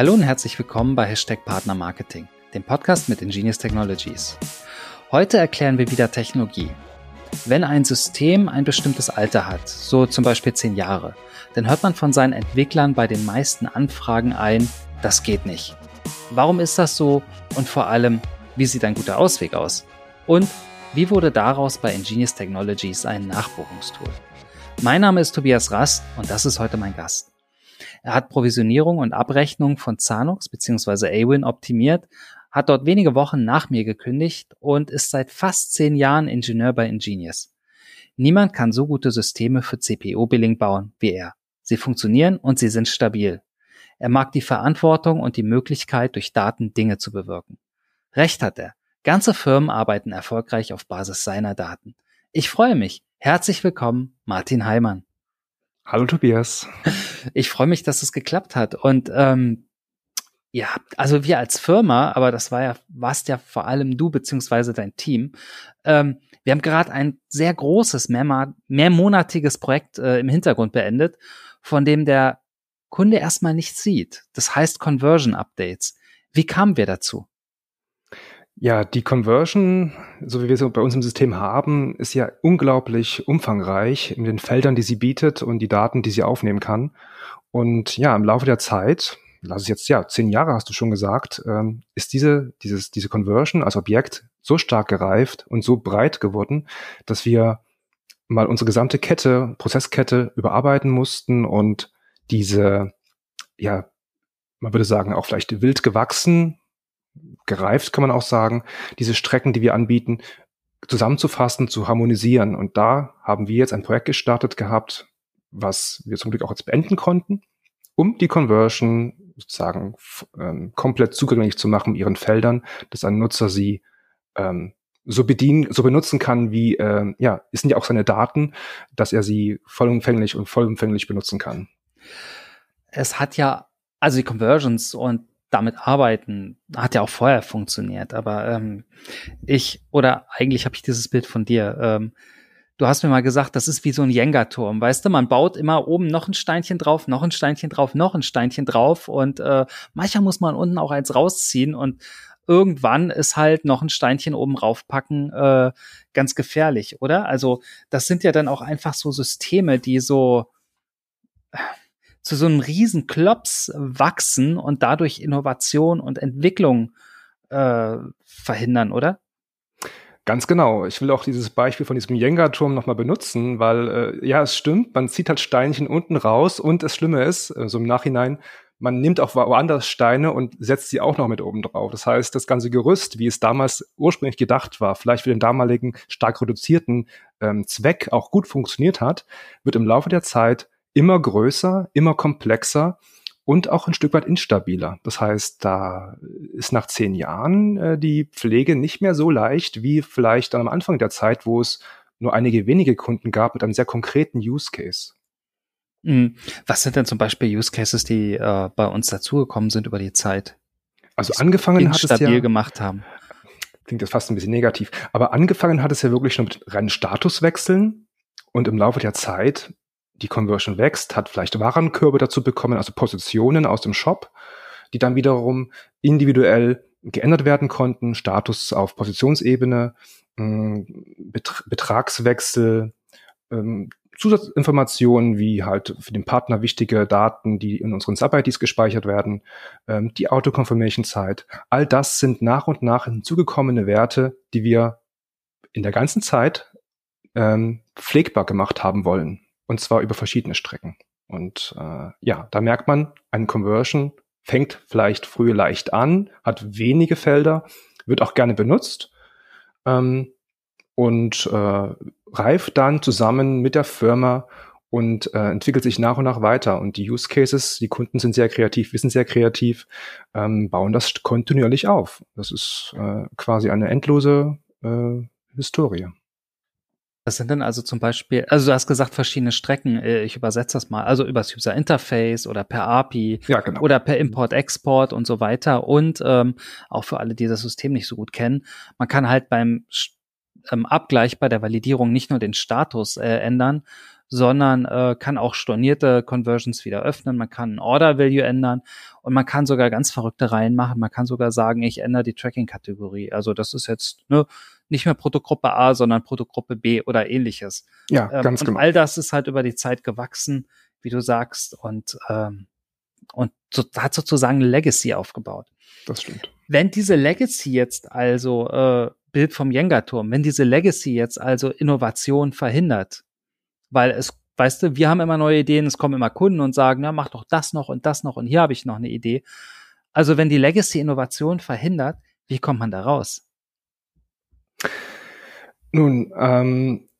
Hallo und herzlich willkommen bei Hashtag Partner Marketing, dem Podcast mit Ingenious Technologies. Heute erklären wir wieder Technologie. Wenn ein System ein bestimmtes Alter hat, so zum Beispiel zehn Jahre, dann hört man von seinen Entwicklern bei den meisten Anfragen ein, das geht nicht. Warum ist das so? Und vor allem, wie sieht ein guter Ausweg aus? Und wie wurde daraus bei Ingenious Technologies ein Nachbuchungstool? Mein Name ist Tobias Rast und das ist heute mein Gast. Er hat Provisionierung und Abrechnung von Zanux bzw. Awin optimiert, hat dort wenige Wochen nach mir gekündigt und ist seit fast zehn Jahren Ingenieur bei Ingenious. Niemand kann so gute Systeme für CPO-Billing bauen wie er. Sie funktionieren und sie sind stabil. Er mag die Verantwortung und die Möglichkeit, durch Daten Dinge zu bewirken. Recht hat er. Ganze Firmen arbeiten erfolgreich auf Basis seiner Daten. Ich freue mich. Herzlich willkommen, Martin Heimann. Hallo Tobias. Ich freue mich, dass es geklappt hat. Und ähm, ja, also wir als Firma, aber das war ja, warst ja vor allem du beziehungsweise dein Team. Ähm, wir haben gerade ein sehr großes, mehr, mehrmonatiges Projekt äh, im Hintergrund beendet, von dem der Kunde erstmal nichts sieht. Das heißt Conversion Updates. Wie kamen wir dazu? Ja, die Conversion, so wie wir es bei uns im System haben, ist ja unglaublich umfangreich in den Feldern, die sie bietet und die Daten, die sie aufnehmen kann. Und ja, im Laufe der Zeit, lass es jetzt ja zehn Jahre hast du schon gesagt, ähm, ist diese dieses diese Conversion als Objekt so stark gereift und so breit geworden, dass wir mal unsere gesamte Kette, Prozesskette überarbeiten mussten und diese, ja, man würde sagen, auch vielleicht wild gewachsen gereift, kann man auch sagen, diese Strecken, die wir anbieten, zusammenzufassen, zu harmonisieren. Und da haben wir jetzt ein Projekt gestartet gehabt, was wir zum Glück auch jetzt beenden konnten, um die Conversion sozusagen ähm, komplett zugänglich zu machen ihren Feldern, dass ein Nutzer sie ähm, so bedienen, so benutzen kann, wie äh, ja, es sind ja auch seine Daten, dass er sie vollumfänglich und vollumfänglich benutzen kann. Es hat ja also die Conversions und damit arbeiten, hat ja auch vorher funktioniert, aber ähm, ich, oder eigentlich habe ich dieses Bild von dir, ähm, du hast mir mal gesagt, das ist wie so ein Jenga-Turm, weißt du, man baut immer oben noch ein Steinchen drauf, noch ein Steinchen drauf, noch ein Steinchen drauf. Und äh, manchmal muss man unten auch eins rausziehen. Und irgendwann ist halt noch ein Steinchen oben raufpacken äh, ganz gefährlich, oder? Also das sind ja dann auch einfach so Systeme, die so zu so einem riesen Klops wachsen und dadurch Innovation und Entwicklung äh, verhindern, oder? Ganz genau. Ich will auch dieses Beispiel von diesem Jenga-Turm nochmal benutzen, weil äh, ja, es stimmt, man zieht halt Steinchen unten raus und das Schlimme ist, so also im Nachhinein, man nimmt auch woanders Steine und setzt sie auch noch mit oben drauf. Das heißt, das ganze Gerüst, wie es damals ursprünglich gedacht war, vielleicht für den damaligen stark reduzierten ähm, Zweck auch gut funktioniert hat, wird im Laufe der Zeit immer größer, immer komplexer und auch ein Stück weit instabiler. Das heißt, da ist nach zehn Jahren äh, die Pflege nicht mehr so leicht wie vielleicht dann am Anfang der Zeit, wo es nur einige wenige Kunden gab mit einem sehr konkreten Use Case. Mhm. Was sind denn zum Beispiel Use Cases, die äh, bei uns dazugekommen sind über die Zeit? Also angefangen hat es ja gemacht haben. Klingt das fast ein bisschen negativ, aber angefangen hat es ja wirklich schon mit reinen Statuswechseln und im Laufe der Zeit die Conversion wächst, hat vielleicht Warenkörbe dazu bekommen, also Positionen aus dem Shop, die dann wiederum individuell geändert werden konnten, Status auf Positionsebene, mm, Betragswechsel, ähm, Zusatzinformationen wie halt für den Partner wichtige Daten, die in unseren Sub-IDs gespeichert werden, ähm, die Auto-Confirmation-Zeit. All das sind nach und nach hinzugekommene Werte, die wir in der ganzen Zeit ähm, pflegbar gemacht haben wollen und zwar über verschiedene Strecken. Und äh, ja, da merkt man, ein Conversion fängt vielleicht früh leicht an, hat wenige Felder, wird auch gerne benutzt ähm, und äh, reift dann zusammen mit der Firma und äh, entwickelt sich nach und nach weiter. Und die Use Cases, die Kunden sind sehr kreativ, wissen sehr kreativ, ähm, bauen das kontinuierlich auf. Das ist äh, quasi eine endlose äh, Historie. Was sind denn also zum Beispiel, also du hast gesagt verschiedene Strecken, äh, ich übersetze das mal, also übers User Interface oder per API ja, genau. oder per Import-Export und so weiter und ähm, auch für alle, die das System nicht so gut kennen, man kann halt beim ähm, Abgleich bei der Validierung nicht nur den Status äh, ändern, sondern äh, kann auch stornierte Conversions wieder öffnen. Man kann ein Order Value ändern und man kann sogar ganz verrückte Reihen machen. Man kann sogar sagen, ich ändere die Tracking-Kategorie. Also das ist jetzt ne, nicht mehr Produktgruppe A, sondern Produktgruppe B oder ähnliches. Ja, ähm, ganz und genau. All das ist halt über die Zeit gewachsen, wie du sagst, und ähm, und so, hat sozusagen Legacy aufgebaut. Das stimmt. Wenn diese Legacy jetzt also äh, Bild vom Jenga-Turm, wenn diese Legacy jetzt also Innovation verhindert, weil es, weißt du, wir haben immer neue Ideen, es kommen immer Kunden und sagen, na, mach doch das noch und das noch und hier habe ich noch eine Idee. Also wenn die Legacy Innovation verhindert, wie kommt man da raus? Nun, ähm,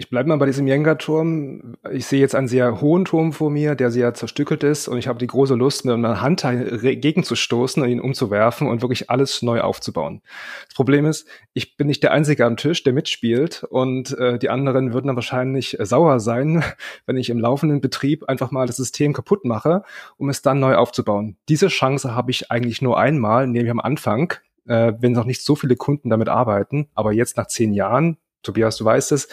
ich bleibe mal bei diesem Jenga-Turm. Ich sehe jetzt einen sehr hohen Turm vor mir, der sehr zerstückelt ist und ich habe die große Lust, mit meiner Hand gegenzustoßen und ihn umzuwerfen und wirklich alles neu aufzubauen. Das Problem ist, ich bin nicht der Einzige am Tisch, der mitspielt und äh, die anderen würden dann wahrscheinlich sauer sein, wenn ich im laufenden Betrieb einfach mal das System kaputt mache, um es dann neu aufzubauen. Diese Chance habe ich eigentlich nur einmal, nämlich am Anfang, äh, wenn noch nicht so viele Kunden damit arbeiten. Aber jetzt nach zehn Jahren, Tobias, du weißt es,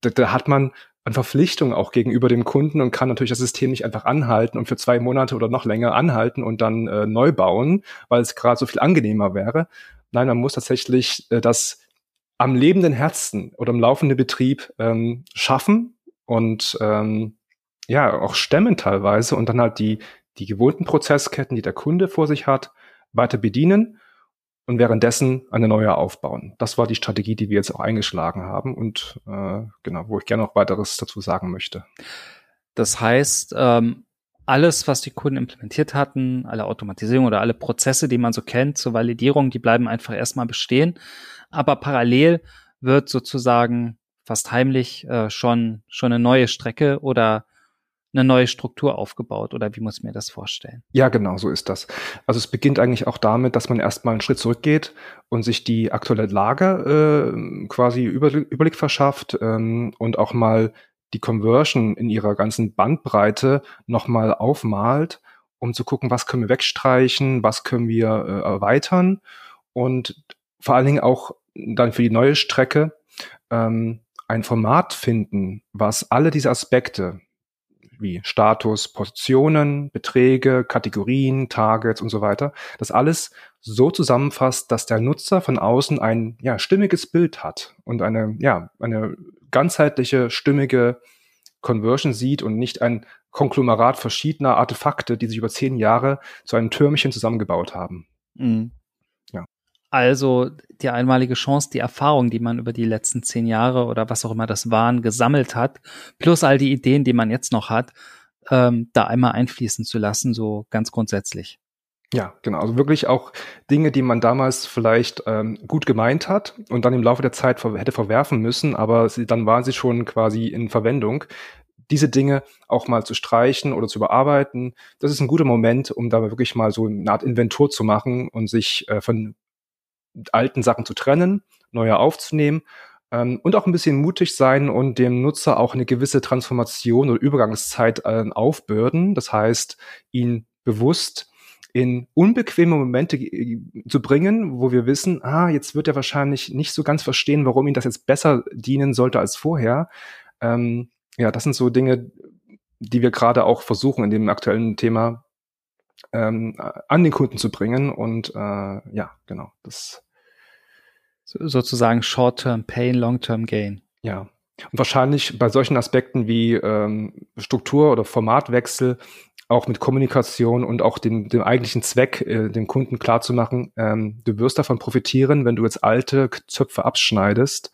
da, da hat man eine Verpflichtung auch gegenüber dem Kunden und kann natürlich das System nicht einfach anhalten und für zwei Monate oder noch länger anhalten und dann äh, neu bauen, weil es gerade so viel angenehmer wäre. Nein, man muss tatsächlich äh, das am lebenden Herzen oder im laufenden Betrieb ähm, schaffen und ähm, ja auch stemmen teilweise und dann halt die die gewohnten Prozessketten, die der Kunde vor sich hat, weiter bedienen und währenddessen eine neue aufbauen. Das war die Strategie, die wir jetzt auch eingeschlagen haben und äh, genau, wo ich gerne noch weiteres dazu sagen möchte. Das heißt, ähm, alles, was die Kunden implementiert hatten, alle Automatisierung oder alle Prozesse, die man so kennt zur Validierung, die bleiben einfach erstmal bestehen. Aber parallel wird sozusagen fast heimlich äh, schon schon eine neue Strecke oder eine neue Struktur aufgebaut oder wie muss ich mir das vorstellen? Ja, genau, so ist das. Also es beginnt eigentlich auch damit, dass man erstmal einen Schritt zurückgeht und sich die aktuelle Lage äh, quasi Überblick verschafft ähm, und auch mal die Conversion in ihrer ganzen Bandbreite nochmal aufmalt, um zu gucken, was können wir wegstreichen, was können wir äh, erweitern und vor allen Dingen auch dann für die neue Strecke ähm, ein Format finden, was alle diese Aspekte, wie Status, Positionen, Beträge, Kategorien, Targets und so weiter. Das alles so zusammenfasst, dass der Nutzer von außen ein ja, stimmiges Bild hat und eine, ja, eine ganzheitliche, stimmige Conversion sieht und nicht ein Konglomerat verschiedener Artefakte, die sich über zehn Jahre zu einem Türmchen zusammengebaut haben. Mhm. Also die einmalige Chance, die Erfahrung, die man über die letzten zehn Jahre oder was auch immer das waren, gesammelt hat, plus all die Ideen, die man jetzt noch hat, ähm, da einmal einfließen zu lassen, so ganz grundsätzlich. Ja, genau. Also wirklich auch Dinge, die man damals vielleicht ähm, gut gemeint hat und dann im Laufe der Zeit ver hätte verwerfen müssen, aber sie, dann waren sie schon quasi in Verwendung. Diese Dinge auch mal zu streichen oder zu überarbeiten, das ist ein guter Moment, um da wirklich mal so eine Art Inventur zu machen und sich äh, von alten Sachen zu trennen, neue aufzunehmen ähm, und auch ein bisschen mutig sein und dem Nutzer auch eine gewisse Transformation oder Übergangszeit äh, aufbürden. Das heißt, ihn bewusst in unbequeme Momente zu bringen, wo wir wissen, ah, jetzt wird er wahrscheinlich nicht so ganz verstehen, warum ihm das jetzt besser dienen sollte als vorher. Ähm, ja, das sind so Dinge, die wir gerade auch versuchen in dem aktuellen Thema ähm, an den Kunden zu bringen. Und äh, ja, genau, das so, sozusagen Short-Term Pain, Long-Term Gain. Ja. Und wahrscheinlich bei solchen Aspekten wie ähm, Struktur oder Formatwechsel auch mit Kommunikation und auch dem, dem eigentlichen Zweck, äh, dem Kunden klarzumachen, ähm, du wirst davon profitieren, wenn du jetzt alte Zöpfe abschneidest,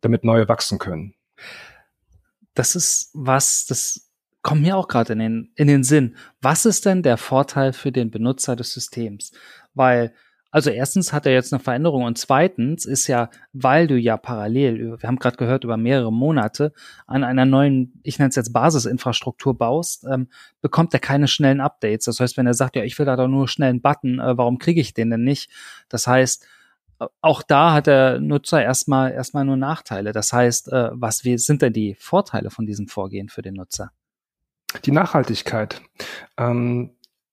damit neue wachsen können. Das ist was, das kommt mir auch gerade in den, in den Sinn. Was ist denn der Vorteil für den Benutzer des Systems? Weil, also erstens hat er jetzt eine Veränderung und zweitens ist ja, weil du ja parallel, wir haben gerade gehört, über mehrere Monate an einer neuen, ich nenne es jetzt Basisinfrastruktur baust, ähm, bekommt er keine schnellen Updates. Das heißt, wenn er sagt, ja, ich will da doch nur schnell einen Button, äh, warum kriege ich den denn nicht? Das heißt, auch da hat der Nutzer erstmal erstmal nur Nachteile. Das heißt, äh, was wie sind denn die Vorteile von diesem Vorgehen für den Nutzer? Die Nachhaltigkeit. Ähm,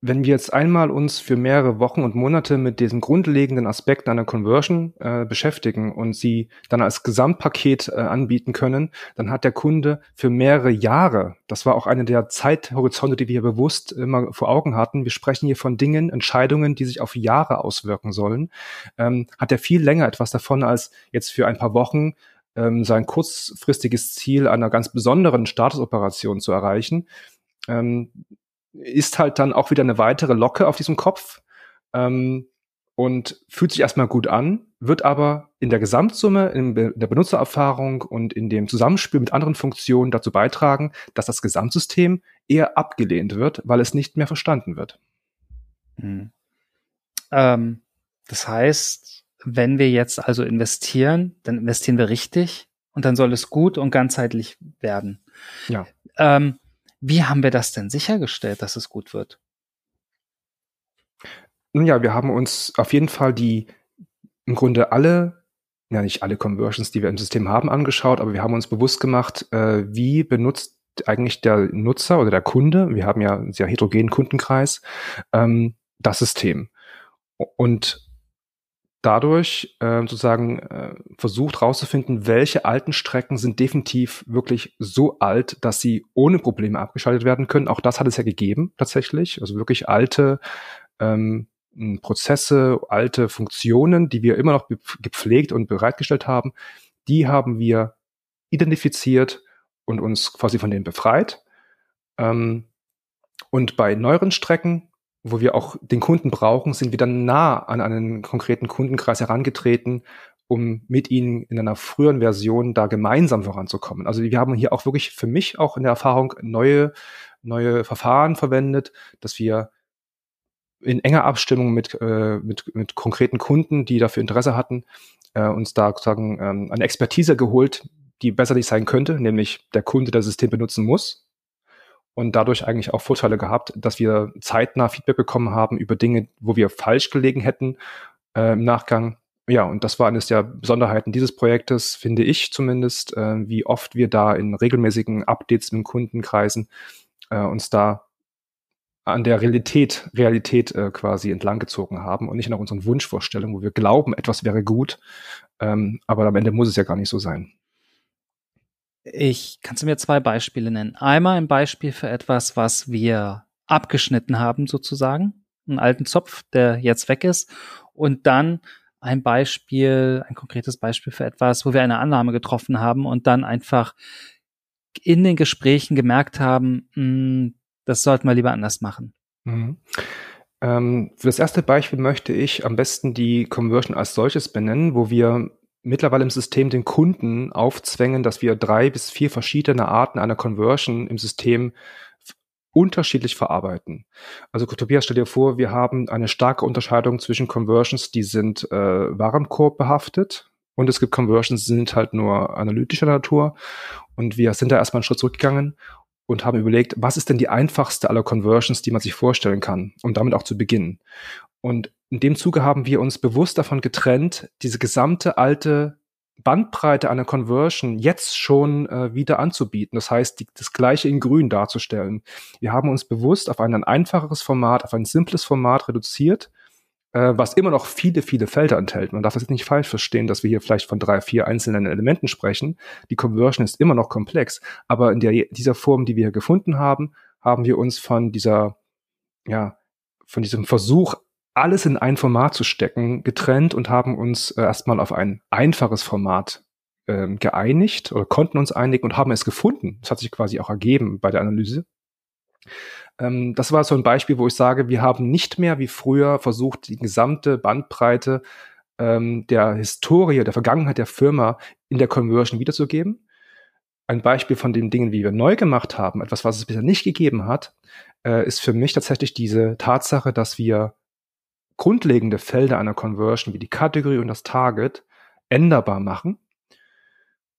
wenn wir jetzt einmal uns für mehrere Wochen und Monate mit diesem grundlegenden Aspekt einer Conversion äh, beschäftigen und sie dann als Gesamtpaket äh, anbieten können, dann hat der Kunde für mehrere Jahre, das war auch eine der Zeithorizonte, die wir hier bewusst immer vor Augen hatten, wir sprechen hier von Dingen, Entscheidungen, die sich auf Jahre auswirken sollen, ähm, hat er viel länger etwas davon als jetzt für ein paar Wochen ähm, sein kurzfristiges Ziel einer ganz besonderen Statusoperation zu erreichen. Ähm, ist halt dann auch wieder eine weitere Locke auf diesem Kopf ähm, und fühlt sich erstmal gut an, wird aber in der Gesamtsumme, in der Benutzererfahrung und in dem Zusammenspiel mit anderen Funktionen dazu beitragen, dass das Gesamtsystem eher abgelehnt wird, weil es nicht mehr verstanden wird. Hm. Ähm, das heißt, wenn wir jetzt also investieren, dann investieren wir richtig und dann soll es gut und ganzheitlich werden. Ja. Ähm, wie haben wir das denn sichergestellt, dass es gut wird? Nun ja, wir haben uns auf jeden Fall die im Grunde alle, ja nicht alle Conversions, die wir im System haben, angeschaut, aber wir haben uns bewusst gemacht, äh, wie benutzt eigentlich der Nutzer oder der Kunde, wir haben ja einen sehr heterogenen Kundenkreis, ähm, das System. Und dadurch äh, sozusagen äh, versucht herauszufinden, welche alten Strecken sind definitiv wirklich so alt, dass sie ohne Probleme abgeschaltet werden können. Auch das hat es ja gegeben tatsächlich. Also wirklich alte ähm, Prozesse, alte Funktionen, die wir immer noch gepflegt und bereitgestellt haben, die haben wir identifiziert und uns quasi von denen befreit. Ähm, und bei neueren Strecken wo wir auch den Kunden brauchen, sind wir dann nah an einen konkreten Kundenkreis herangetreten, um mit ihnen in einer früheren Version da gemeinsam voranzukommen. Also wir haben hier auch wirklich für mich auch in der Erfahrung neue, neue Verfahren verwendet, dass wir in enger Abstimmung mit, äh, mit, mit konkreten Kunden, die dafür Interesse hatten, äh, uns da sozusagen ähm, eine Expertise geholt, die besser nicht sein könnte, nämlich der Kunde, der das System benutzen muss, und dadurch eigentlich auch Vorteile gehabt, dass wir zeitnah Feedback bekommen haben über Dinge, wo wir falsch gelegen hätten äh, im Nachgang. Ja, und das war eines der Besonderheiten dieses Projektes, finde ich zumindest, äh, wie oft wir da in regelmäßigen Updates mit Kundenkreisen äh, uns da an der Realität, Realität äh, quasi entlanggezogen haben und nicht nach unseren Wunschvorstellungen, wo wir glauben, etwas wäre gut, ähm, aber am Ende muss es ja gar nicht so sein. Ich kannst du mir zwei Beispiele nennen. Einmal ein Beispiel für etwas, was wir abgeschnitten haben, sozusagen, einen alten Zopf, der jetzt weg ist, und dann ein Beispiel, ein konkretes Beispiel für etwas, wo wir eine Annahme getroffen haben und dann einfach in den Gesprächen gemerkt haben, mh, hm, das sollten wir lieber anders machen. Mhm. Ähm, für das erste Beispiel möchte ich am besten die Conversion als solches benennen, wo wir mittlerweile im System den Kunden aufzwängen, dass wir drei bis vier verschiedene Arten einer Conversion im System unterschiedlich verarbeiten. Also Tobias, stell dir vor, wir haben eine starke Unterscheidung zwischen Conversions, die sind äh, Warenkorb behaftet und es gibt Conversions, die sind halt nur analytischer Natur und wir sind da erstmal einen Schritt zurückgegangen und haben überlegt, was ist denn die einfachste aller Conversions, die man sich vorstellen kann, um damit auch zu beginnen. Und in dem Zuge haben wir uns bewusst davon getrennt, diese gesamte alte Bandbreite einer Conversion jetzt schon äh, wieder anzubieten. Das heißt, die, das gleiche in grün darzustellen. Wir haben uns bewusst auf ein einfacheres Format, auf ein simples Format reduziert, äh, was immer noch viele, viele Felder enthält. Man darf das nicht falsch verstehen, dass wir hier vielleicht von drei, vier einzelnen Elementen sprechen. Die Conversion ist immer noch komplex, aber in der, dieser Form, die wir hier gefunden haben, haben wir uns von dieser, ja, von diesem Versuch, alles in ein Format zu stecken, getrennt und haben uns äh, erstmal auf ein einfaches Format ähm, geeinigt oder konnten uns einigen und haben es gefunden. Das hat sich quasi auch ergeben bei der Analyse. Ähm, das war so ein Beispiel, wo ich sage, wir haben nicht mehr wie früher versucht, die gesamte Bandbreite ähm, der Historie, der Vergangenheit der Firma in der Conversion wiederzugeben. Ein Beispiel von den Dingen, wie wir neu gemacht haben, etwas, was es bisher nicht gegeben hat, äh, ist für mich tatsächlich diese Tatsache, dass wir grundlegende Felder einer Conversion wie die Kategorie und das Target änderbar machen.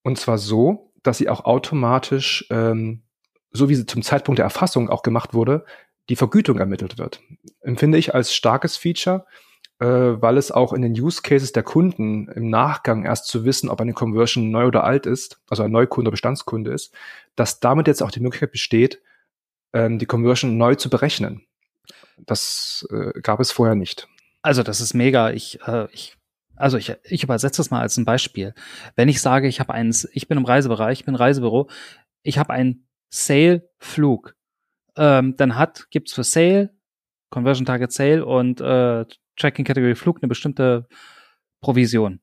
Und zwar so, dass sie auch automatisch, ähm, so wie sie zum Zeitpunkt der Erfassung auch gemacht wurde, die Vergütung ermittelt wird. Empfinde ich als starkes Feature, äh, weil es auch in den Use Cases der Kunden im Nachgang erst zu wissen, ob eine Conversion neu oder alt ist, also ein Neukunde oder Bestandskunde ist, dass damit jetzt auch die Möglichkeit besteht, ähm, die Conversion neu zu berechnen. Das äh, gab es vorher nicht. Also das ist mega. Ich, äh, ich also ich, ich übersetze das mal als ein Beispiel. Wenn ich sage, ich habe einen, ich bin im Reisebereich, ich bin Reisebüro, ich habe einen Sale-Flug, ähm, dann hat, gibt's für Sale, Conversion Target Sale und äh, Tracking Category Flug eine bestimmte Provision.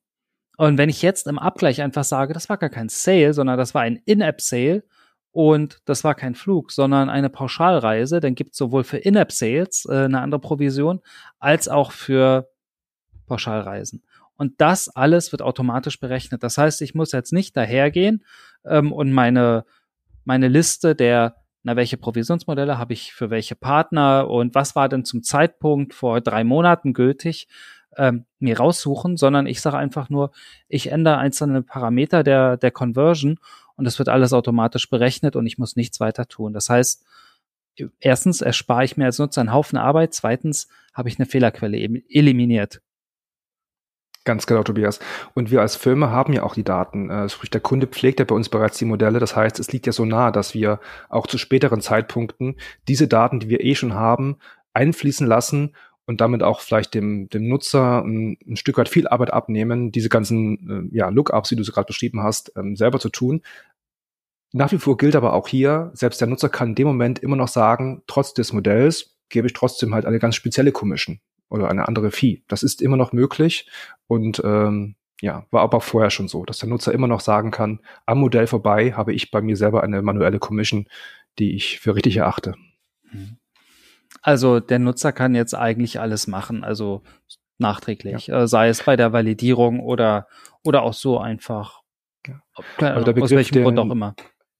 Und wenn ich jetzt im Abgleich einfach sage, das war gar kein Sale, sondern das war ein In-App-Sale und das war kein Flug, sondern eine Pauschalreise, dann gibt es sowohl für In-App-Sales äh, eine andere Provision als auch für Pauschalreisen. Und das alles wird automatisch berechnet. Das heißt, ich muss jetzt nicht dahergehen ähm, und meine, meine Liste der, na, welche Provisionsmodelle habe ich für welche Partner und was war denn zum Zeitpunkt vor drei Monaten gültig, ähm, mir raussuchen, sondern ich sage einfach nur, ich ändere einzelne Parameter der, der Conversion und es wird alles automatisch berechnet und ich muss nichts weiter tun. Das heißt, erstens erspare ich mir als Nutzer einen Haufen Arbeit, zweitens habe ich eine Fehlerquelle eliminiert. Ganz genau, Tobias. Und wir als Firma haben ja auch die Daten. Äh, sprich, der Kunde pflegt ja bei uns bereits die Modelle. Das heißt, es liegt ja so nah, dass wir auch zu späteren Zeitpunkten diese Daten, die wir eh schon haben, einfließen lassen und damit auch vielleicht dem, dem Nutzer ein, ein Stück weit viel Arbeit abnehmen, diese ganzen äh, ja, Lookups, die du so gerade beschrieben hast, ähm, selber zu tun. Nach wie vor gilt aber auch hier, selbst der Nutzer kann in dem Moment immer noch sagen, trotz des Modells gebe ich trotzdem halt eine ganz spezielle Commission oder eine andere Fee. Das ist immer noch möglich und ähm, ja, war aber vorher schon so, dass der Nutzer immer noch sagen kann, am Modell vorbei habe ich bei mir selber eine manuelle Commission, die ich für richtig erachte. Mhm. Also der Nutzer kann jetzt eigentlich alles machen, also nachträglich, ja. Äh, sei es bei der Validierung oder oder auch so einfach. Ja. Also der Begriff, aus welchem Grund auch immer.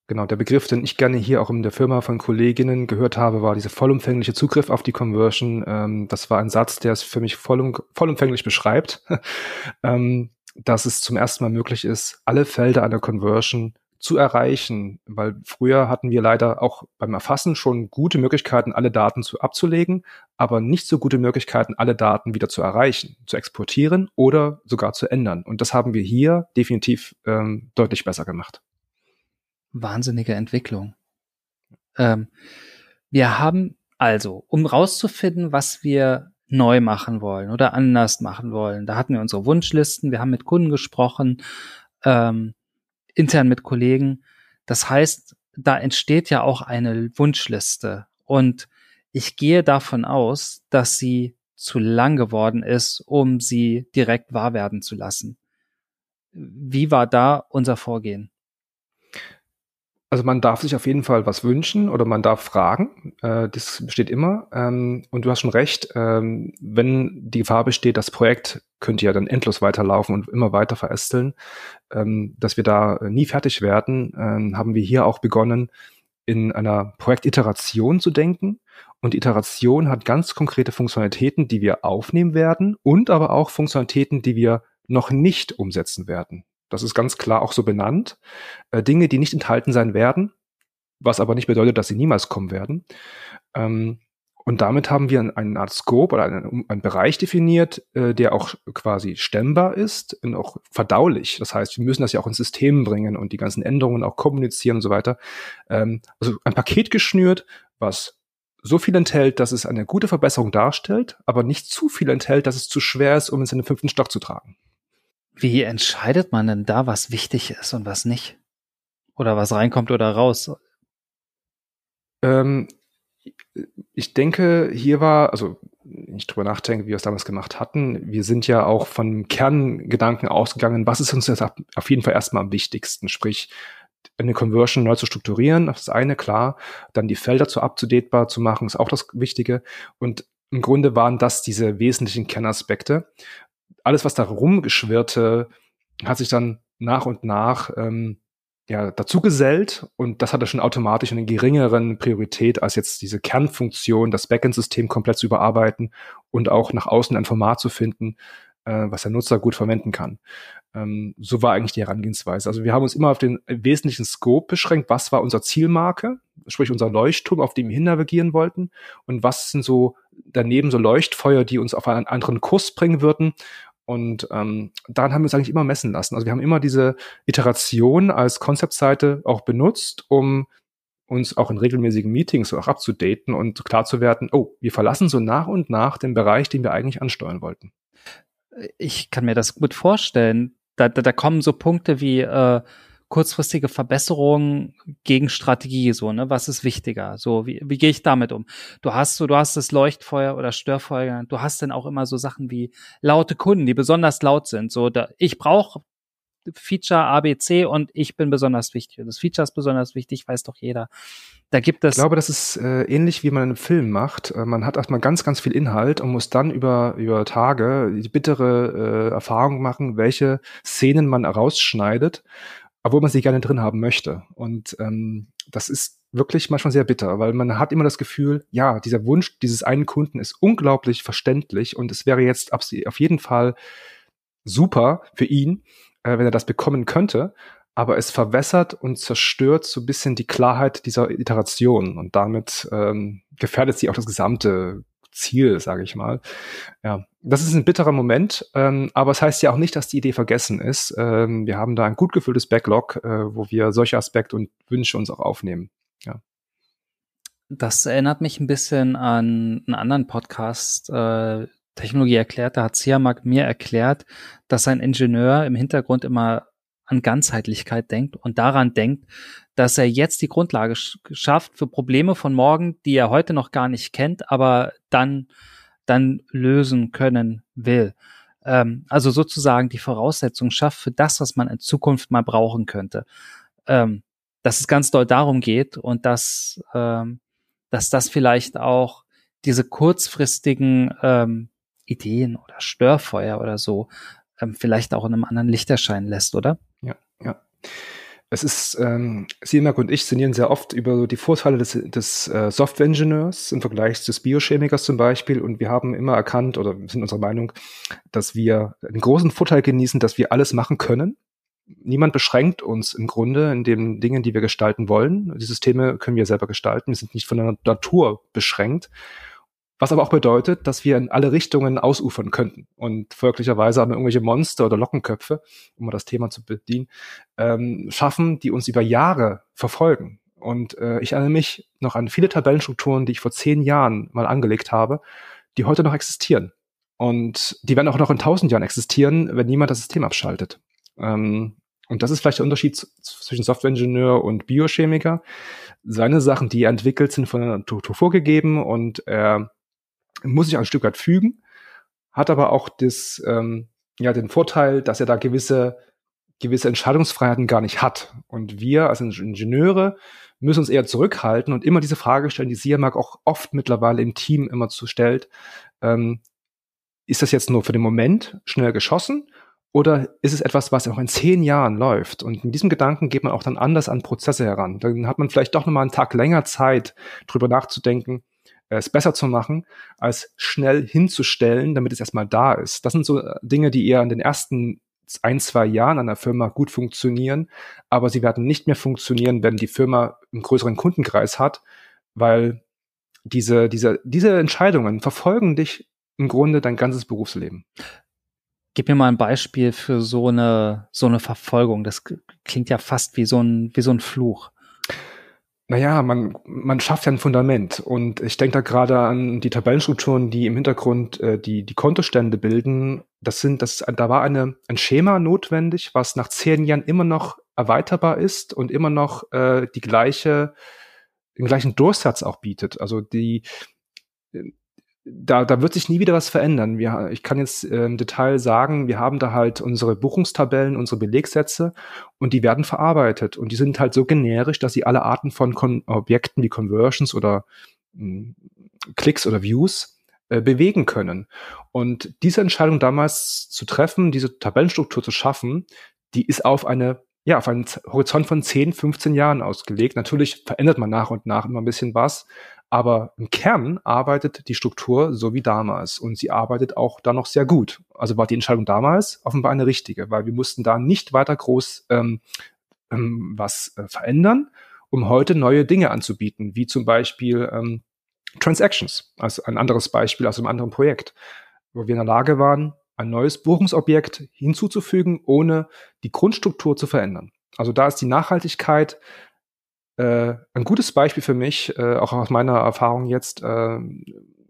Genau, der Begriff, den ich gerne hier auch in der Firma von Kolleginnen gehört habe, war dieser vollumfängliche Zugriff auf die Conversion. Ähm, das war ein Satz, der es für mich vollum, vollumfänglich beschreibt, ähm, dass es zum ersten Mal möglich ist, alle Felder einer Conversion zu erreichen, weil früher hatten wir leider auch beim Erfassen schon gute Möglichkeiten, alle Daten zu abzulegen, aber nicht so gute Möglichkeiten, alle Daten wieder zu erreichen, zu exportieren oder sogar zu ändern. Und das haben wir hier definitiv ähm, deutlich besser gemacht wahnsinnige Entwicklung. Ähm, wir haben also, um rauszufinden, was wir neu machen wollen oder anders machen wollen, da hatten wir unsere Wunschlisten, wir haben mit Kunden gesprochen, ähm, intern mit Kollegen. Das heißt, da entsteht ja auch eine Wunschliste und ich gehe davon aus, dass sie zu lang geworden ist, um sie direkt wahr werden zu lassen. Wie war da unser Vorgehen? Also man darf sich auf jeden Fall was wünschen oder man darf fragen. Äh, das besteht immer. Ähm, und du hast schon recht, ähm, wenn die Gefahr besteht, das Projekt könnte ja dann endlos weiterlaufen und immer weiter verästeln, ähm, dass wir da nie fertig werden, ähm, haben wir hier auch begonnen, in einer Projektiteration zu denken. Und die Iteration hat ganz konkrete Funktionalitäten, die wir aufnehmen werden und aber auch Funktionalitäten, die wir noch nicht umsetzen werden. Das ist ganz klar auch so benannt. Äh, Dinge, die nicht enthalten sein werden, was aber nicht bedeutet, dass sie niemals kommen werden. Ähm, und damit haben wir eine Art Scope oder einen, einen Bereich definiert, äh, der auch quasi stemmbar ist und auch verdaulich. Das heißt, wir müssen das ja auch ins System bringen und die ganzen Änderungen auch kommunizieren und so weiter. Ähm, also ein Paket geschnürt, was so viel enthält, dass es eine gute Verbesserung darstellt, aber nicht zu viel enthält, dass es zu schwer ist, um es in den fünften Stock zu tragen. Wie entscheidet man denn da, was wichtig ist und was nicht? Oder was reinkommt oder raus? Ähm, ich denke, hier war, also ich drüber nachdenke, wie wir es damals gemacht hatten, wir sind ja auch von Kerngedanken ausgegangen, was ist uns jetzt auf jeden Fall erstmal am wichtigsten, sprich eine Conversion neu zu strukturieren, das ist eine, klar, dann die Felder zu updatbar zu machen, ist auch das Wichtige und im Grunde waren das diese wesentlichen Kernaspekte alles, was da rumgeschwirrte, hat sich dann nach und nach ähm, ja, dazu gesellt und das hatte schon automatisch eine geringeren Priorität als jetzt diese Kernfunktion, das Backend-System komplett zu überarbeiten und auch nach außen ein Format zu finden, äh, was der Nutzer gut verwenden kann. Ähm, so war eigentlich die Herangehensweise. Also wir haben uns immer auf den wesentlichen Scope beschränkt. Was war unser Zielmarke, sprich unser Leuchtturm, auf dem wir hin navigieren wollten und was sind so daneben so Leuchtfeuer, die uns auf einen anderen Kurs bringen würden und ähm, daran haben wir uns eigentlich immer messen lassen. Also wir haben immer diese Iteration als Konzeptseite auch benutzt, um uns auch in regelmäßigen Meetings auch abzudaten und klar zu werden, oh, wir verlassen so nach und nach den Bereich, den wir eigentlich ansteuern wollten. Ich kann mir das gut vorstellen. Da, da, da kommen so Punkte wie äh, kurzfristige Verbesserungen gegen Strategie, so, ne? Was ist wichtiger? So, wie, wie gehe ich damit um? Du hast so, du hast das Leuchtfeuer oder Störfeuer, du hast dann auch immer so Sachen wie laute Kunden, die besonders laut sind. So, da, ich brauche Feature ABC und ich bin besonders wichtig. Das Feature ist besonders wichtig, weiß doch jeder. Da gibt es. Ich glaube, das ist äh, ähnlich wie man einen Film macht. Äh, man hat erstmal ganz, ganz viel Inhalt und muss dann über, über Tage die bittere äh, Erfahrung machen, welche Szenen man rausschneidet, obwohl man sie gerne drin haben möchte. Und ähm, das ist wirklich manchmal sehr bitter, weil man hat immer das Gefühl, ja, dieser Wunsch dieses einen Kunden ist unglaublich verständlich und es wäre jetzt auf jeden Fall super für ihn, äh, wenn er das bekommen könnte, aber es verwässert und zerstört so ein bisschen die Klarheit dieser Iteration und damit ähm, gefährdet sie auch das gesamte Ziel, sage ich mal. Ja, das ist ein bitterer Moment, ähm, aber es heißt ja auch nicht, dass die Idee vergessen ist. Ähm, wir haben da ein gut gefülltes Backlog, äh, wo wir solche Aspekte und Wünsche uns auch aufnehmen. Ja. Das erinnert mich ein bisschen an einen anderen Podcast, äh, Technologie erklärt, da hat Siamak mir erklärt, dass ein Ingenieur im Hintergrund immer an Ganzheitlichkeit denkt und daran denkt, dass er jetzt die Grundlage schafft für Probleme von morgen, die er heute noch gar nicht kennt, aber dann, dann lösen können will. Ähm, also sozusagen die Voraussetzung schafft für das, was man in Zukunft mal brauchen könnte. Ähm, dass es ganz doll darum geht und dass, ähm, dass das vielleicht auch diese kurzfristigen ähm, Ideen oder Störfeuer oder so ähm, vielleicht auch in einem anderen Licht erscheinen lässt, oder? Ja, ja. Es ist, ähm, Siemak und ich sinnieren sehr oft über die Vorteile des, des äh, Software-Ingenieurs im Vergleich des Biochemikers zum Beispiel. Und wir haben immer erkannt oder sind unserer Meinung, dass wir einen großen Vorteil genießen, dass wir alles machen können. Niemand beschränkt uns im Grunde in den Dingen, die wir gestalten wollen. Die Systeme können wir selber gestalten. Wir sind nicht von der Natur beschränkt. Was aber auch bedeutet, dass wir in alle Richtungen ausufern könnten. Und folglicherweise haben wir irgendwelche Monster oder Lockenköpfe, um mal das Thema zu bedienen, ähm, schaffen, die uns über Jahre verfolgen. Und äh, ich erinnere mich noch an viele Tabellenstrukturen, die ich vor zehn Jahren mal angelegt habe, die heute noch existieren. Und die werden auch noch in tausend Jahren existieren, wenn niemand das System abschaltet. Ähm, und das ist vielleicht der Unterschied zwischen Softwareingenieur und Biochemiker. Seine Sachen, die er entwickelt, sind von der Natur vorgegeben und er muss sich ein Stück weit fügen, hat aber auch das, ähm, ja, den Vorteil, dass er da gewisse, gewisse Entscheidungsfreiheiten gar nicht hat. Und wir als Ingenieure müssen uns eher zurückhalten und immer diese Frage stellen, die Siamak auch oft mittlerweile im Team immer zu stellt. Ähm, ist das jetzt nur für den Moment schnell geschossen oder ist es etwas, was auch in zehn Jahren läuft? Und mit diesem Gedanken geht man auch dann anders an Prozesse heran. Dann hat man vielleicht doch nochmal einen Tag länger Zeit, drüber nachzudenken, es besser zu machen, als schnell hinzustellen, damit es erstmal da ist. Das sind so äh, Dinge, die eher in den ersten ein, zwei Jahren an der Firma gut funktionieren, aber sie werden nicht mehr funktionieren, wenn die Firma einen größeren Kundenkreis hat, weil diese, diese, diese Entscheidungen verfolgen dich im Grunde dein ganzes Berufsleben. Gib mir mal ein Beispiel für so eine, so eine Verfolgung. Das klingt ja fast wie so ein, wie so ein Fluch. Naja, man, man schafft ja ein Fundament. Und ich denke da gerade an die Tabellenstrukturen, die im Hintergrund äh, die, die Kontostände bilden. Das sind, das, da war eine, ein Schema notwendig, was nach zehn Jahren immer noch erweiterbar ist und immer noch äh, die gleiche, den gleichen Durchsatz auch bietet. Also die, da, da wird sich nie wieder was verändern. Wir, ich kann jetzt äh, im Detail sagen, wir haben da halt unsere Buchungstabellen, unsere Belegsätze und die werden verarbeitet und die sind halt so generisch, dass sie alle Arten von Kon Objekten wie Conversions oder mh, hm, Klicks oder Views äh, bewegen können. Und diese Entscheidung damals zu treffen, diese Tabellenstruktur zu schaffen, die ist auf eine ja, auf einen Horizont von 10, 15 Jahren ausgelegt. Natürlich verändert man nach und nach immer ein bisschen was, aber im Kern arbeitet die Struktur so wie damals und sie arbeitet auch da noch sehr gut. Also war die Entscheidung damals offenbar eine richtige, weil wir mussten da nicht weiter groß ähm, ähm, was äh, verändern, um heute neue Dinge anzubieten, wie zum Beispiel ähm, Transactions, also ein anderes Beispiel aus einem anderen Projekt, wo wir in der Lage waren, ein neues Buchungsobjekt hinzuzufügen, ohne die Grundstruktur zu verändern. Also da ist die Nachhaltigkeit äh, ein gutes Beispiel für mich, äh, auch aus meiner Erfahrung jetzt, äh,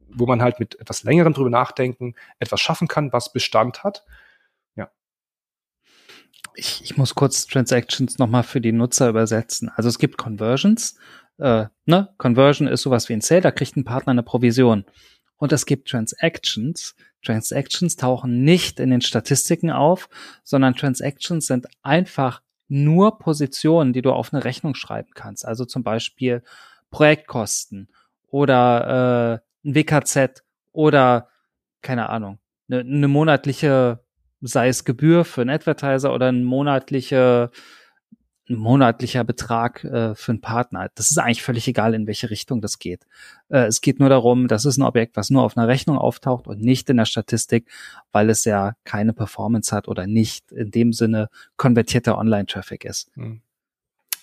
wo man halt mit etwas längerem drüber nachdenken etwas schaffen kann, was Bestand hat. Ja. Ich, ich muss kurz Transactions nochmal für die Nutzer übersetzen. Also es gibt Conversions. Äh, ne? Conversion ist sowas wie ein Sale, da kriegt ein Partner eine Provision. Und es gibt Transactions. Transactions tauchen nicht in den Statistiken auf, sondern Transactions sind einfach nur Positionen, die du auf eine Rechnung schreiben kannst. Also zum Beispiel Projektkosten oder äh, ein WKZ oder keine Ahnung, eine, eine monatliche, sei es Gebühr für einen Advertiser oder eine monatliche ein monatlicher Betrag äh, für einen Partner. Das ist eigentlich völlig egal, in welche Richtung das geht. Äh, es geht nur darum, das ist ein Objekt, was nur auf einer Rechnung auftaucht und nicht in der Statistik, weil es ja keine Performance hat oder nicht in dem Sinne konvertierter Online-Traffic ist. Hm.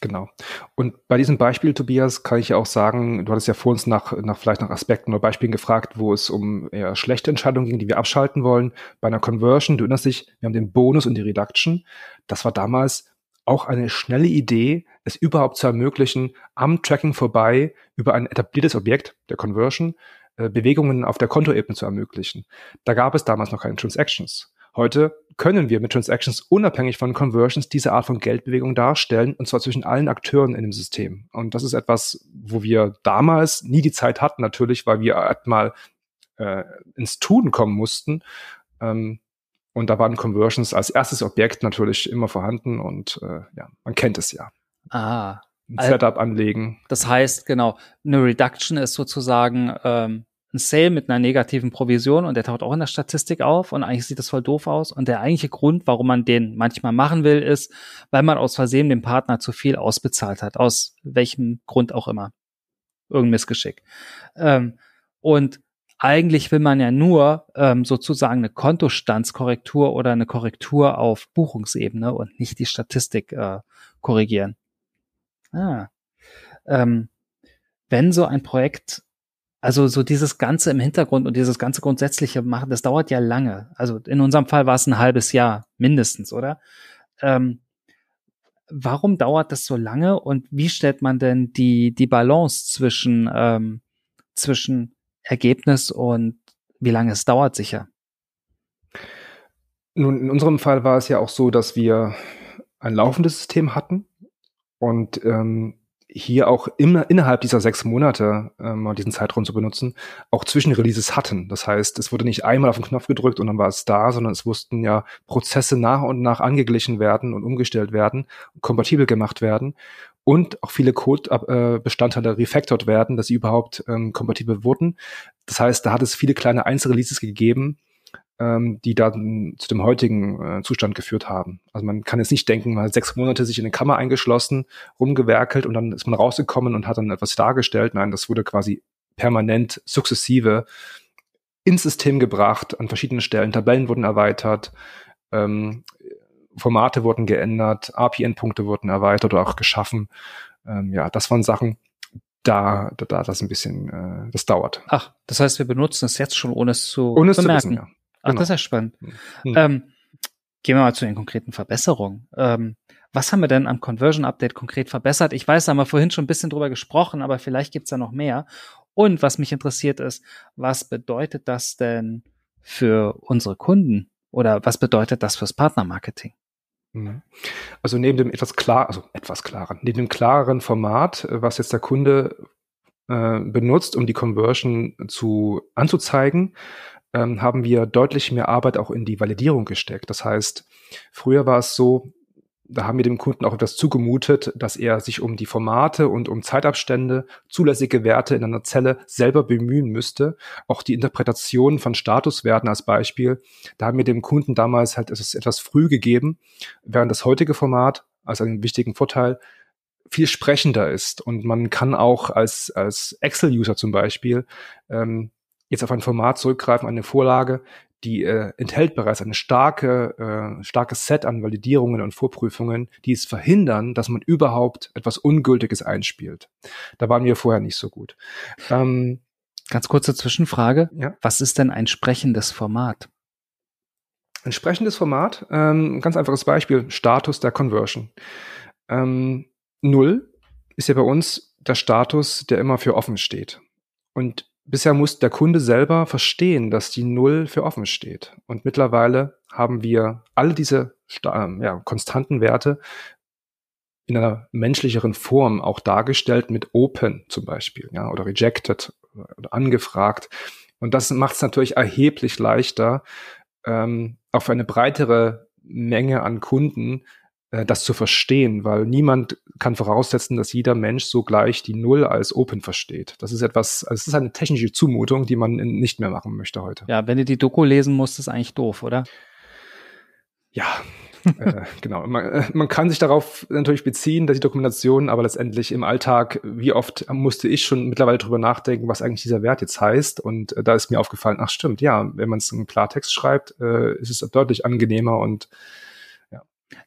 Genau. Und bei diesem Beispiel, Tobias, kann ich ja auch sagen, du hattest ja vor uns nach, nach vielleicht nach Aspekten oder Beispielen gefragt, wo es um eher schlechte Entscheidungen ging, die wir abschalten wollen. Bei einer Conversion, du erinnerst dich, wir haben den Bonus und die Reduction. Das war damals auch eine schnelle Idee, es überhaupt zu ermöglichen, am Tracking vorbei über ein etabliertes Objekt, der Conversion, äh, Bewegungen auf der Kontoebene zu ermöglichen. Da gab es damals noch keine Transactions. Heute können wir mit Transactions unabhängig von Conversions diese Art von Geldbewegung darstellen, und zwar zwischen allen Akteuren in dem System. Und das ist etwas, wo wir damals nie die Zeit hatten, natürlich, weil wir mal äh, ins Tun kommen mussten. Ähm, und da waren Conversions als erstes Objekt natürlich immer vorhanden und äh, ja, man kennt es ja. Ah. Ein Setup anlegen. Das heißt, genau, eine Reduction ist sozusagen ähm, ein Sale mit einer negativen Provision und der taucht auch in der Statistik auf und eigentlich sieht das voll doof aus. Und der eigentliche Grund, warum man den manchmal machen will, ist, weil man aus Versehen dem Partner zu viel ausbezahlt hat, aus welchem Grund auch immer. Irgendein Missgeschick. Ähm, und eigentlich will man ja nur ähm, sozusagen eine Kontostandskorrektur oder eine Korrektur auf Buchungsebene und nicht die Statistik äh, korrigieren. Ah. Ähm, wenn so ein Projekt, also so dieses Ganze im Hintergrund und dieses ganze grundsätzliche machen, das dauert ja lange. Also in unserem Fall war es ein halbes Jahr mindestens, oder? Ähm, warum dauert das so lange und wie stellt man denn die, die Balance zwischen, ähm, zwischen Ergebnis und wie lange es dauert sicher? Nun, in unserem Fall war es ja auch so, dass wir ein laufendes System hatten und ähm, hier auch immer innerhalb dieser sechs Monate, ähm, diesen Zeitraum zu benutzen, auch Zwischenreleases hatten. Das heißt, es wurde nicht einmal auf den Knopf gedrückt und dann war es da, sondern es mussten ja Prozesse nach und nach angeglichen werden und umgestellt werden, kompatibel gemacht werden und auch viele Code-Bestandteile refactored werden, dass sie überhaupt ähm, kompatibel wurden. Das heißt, da hat es viele kleine Einzelreleases gegeben, ähm, die dann zu dem heutigen äh, Zustand geführt haben. Also man kann jetzt nicht denken, man hat sechs Monate sich in eine Kammer eingeschlossen, rumgewerkelt und dann ist man rausgekommen und hat dann etwas dargestellt. Nein, das wurde quasi permanent, sukzessive ins System gebracht, an verschiedenen Stellen. Tabellen wurden erweitert, ähm, Formate wurden geändert, API-Endpunkte wurden erweitert oder auch geschaffen. Ähm, ja, das waren Sachen, da, da, da das ein bisschen, äh, das dauert. Ach, das heißt, wir benutzen es jetzt schon, ohne es zu ohne es bemerken. Zu wissen, ja. Ach, genau. das ist ja spannend. Hm. Ähm, gehen wir mal zu den konkreten Verbesserungen. Ähm, was haben wir denn am Conversion Update konkret verbessert? Ich weiß, da haben wir vorhin schon ein bisschen drüber gesprochen, aber vielleicht gibt's da noch mehr. Und was mich interessiert ist, was bedeutet das denn für unsere Kunden? Oder was bedeutet das fürs Partnermarketing? Mhm. Also neben dem etwas klar, also etwas klarer, neben dem klareren Format, äh, was jetzt der Kunde äh, benutzt, um die Conversion zu anzuzeigen, ähm, haben wir deutlich mehr Arbeit auch in die Validierung gesteckt. Das heißt, früher war es so, da haben wir dem Kunden auch etwas zugemutet, dass er sich um die Formate und um Zeitabstände, zulässige Werte in einer Zelle selber bemühen müsste. Auch die Interpretation von Statuswerten als Beispiel, da haben wir dem Kunden damals halt etwas, früh gegeben, während das heutige Format, als einen wichtigen Vorteil, viel sprechender ist und man kann auch als, als Excel-User zum Beispiel ähm, jetzt auf ein Format zurückgreifen, eine Vorlage, die äh, enthält bereits eine starke, äh, starkes Set an Validierungen und Vorprüfungen, die es verhindern, dass man überhaupt etwas Ungültiges einspielt. Da waren wir vorher nicht so gut. Ähm, Ganz kurze Zwischenfrage. Ja? Was ist denn ein sprechendes Format? Ein sprechendes Format, ähm, ganz einfaches Beispiel, Status der Conversion. Ähm, Null ist ja bei uns der Status, der immer für offen steht. Und bisher muss der Kunde selber verstehen, dass die Null für offen steht. Und mittlerweile haben wir alle diese ähm, ja, konstanten Werte in einer menschlicheren Form auch dargestellt mit Open zum Beispiel, ja, oder Rejected oder angefragt. Und das macht es natürlich erheblich leichter, ähm, auf eine breitere Menge an Kunden das zu verstehen, weil niemand kann voraussetzen, dass jeder Mensch so gleich die Null als Open versteht. Das ist etwas, also es ist eine technische Zumutung, die man nicht mehr machen möchte heute. Ja, wenn du die Doku lesen musst, ist eigentlich doof, oder? Ja, äh, genau. Man, äh, man, kann sich darauf natürlich beziehen, dass die Dokumentation, aber letztendlich im Alltag, wie oft musste ich schon mittlerweile drüber nachdenken, was eigentlich dieser Wert jetzt heißt. Und äh, da ist mir aufgefallen, ach stimmt, ja, wenn man es in Klartext schreibt, äh, ist es deutlich angenehmer und.